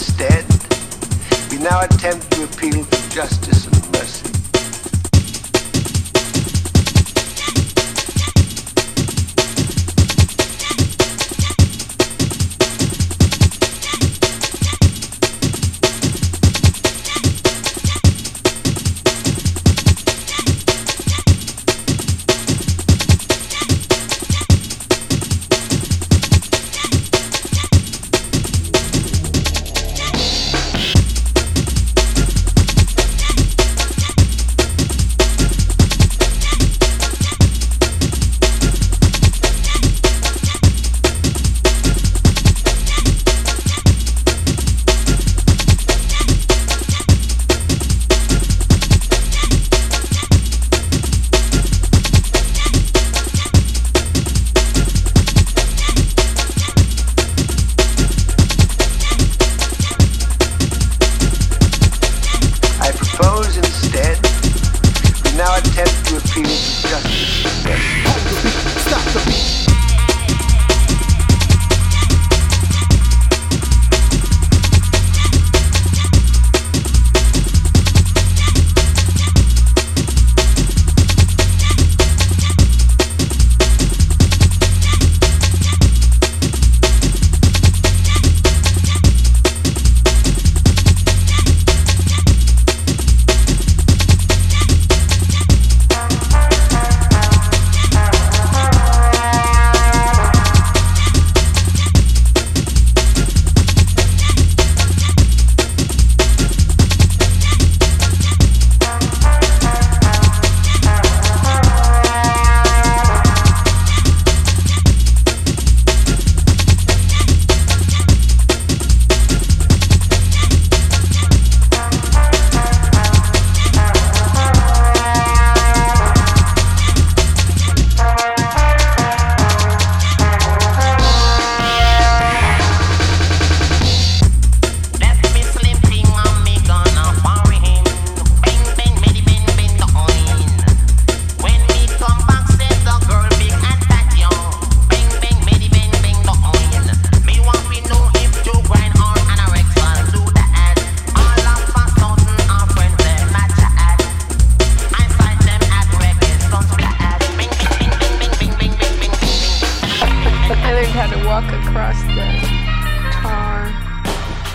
instead, we now attempt to appeal to justice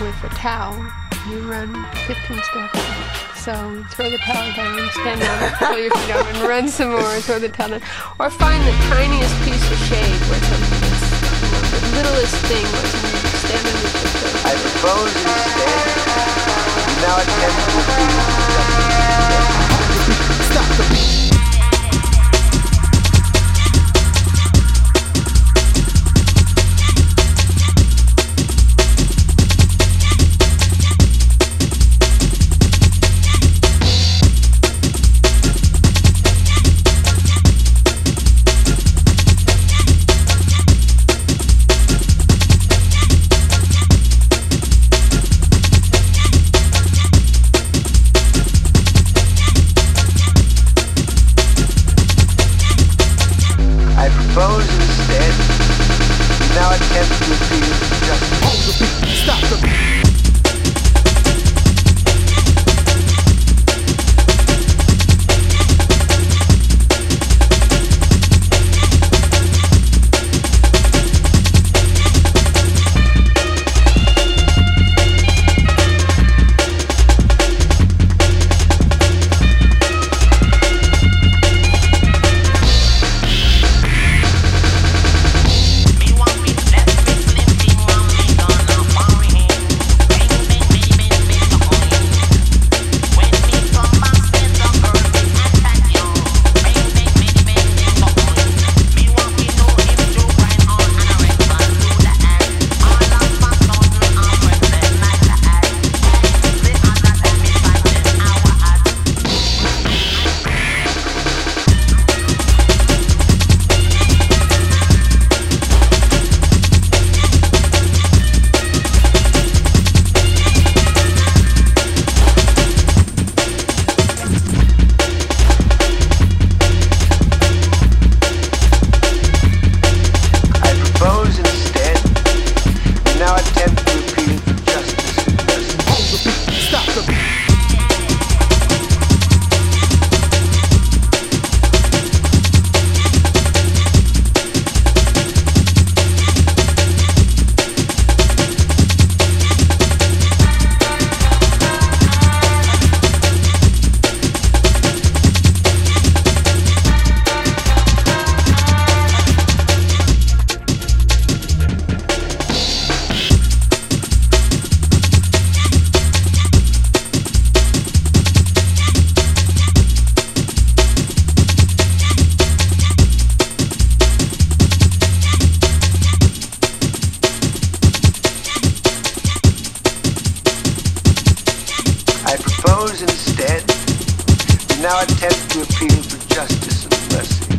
with a towel, you run 15 steps. So throw the towel down, stand up, pull your feet up, and run some more, throw the towel down. Or find the tiniest piece of shit you feel just I propose instead, we now attempt to appeal for justice and mercy.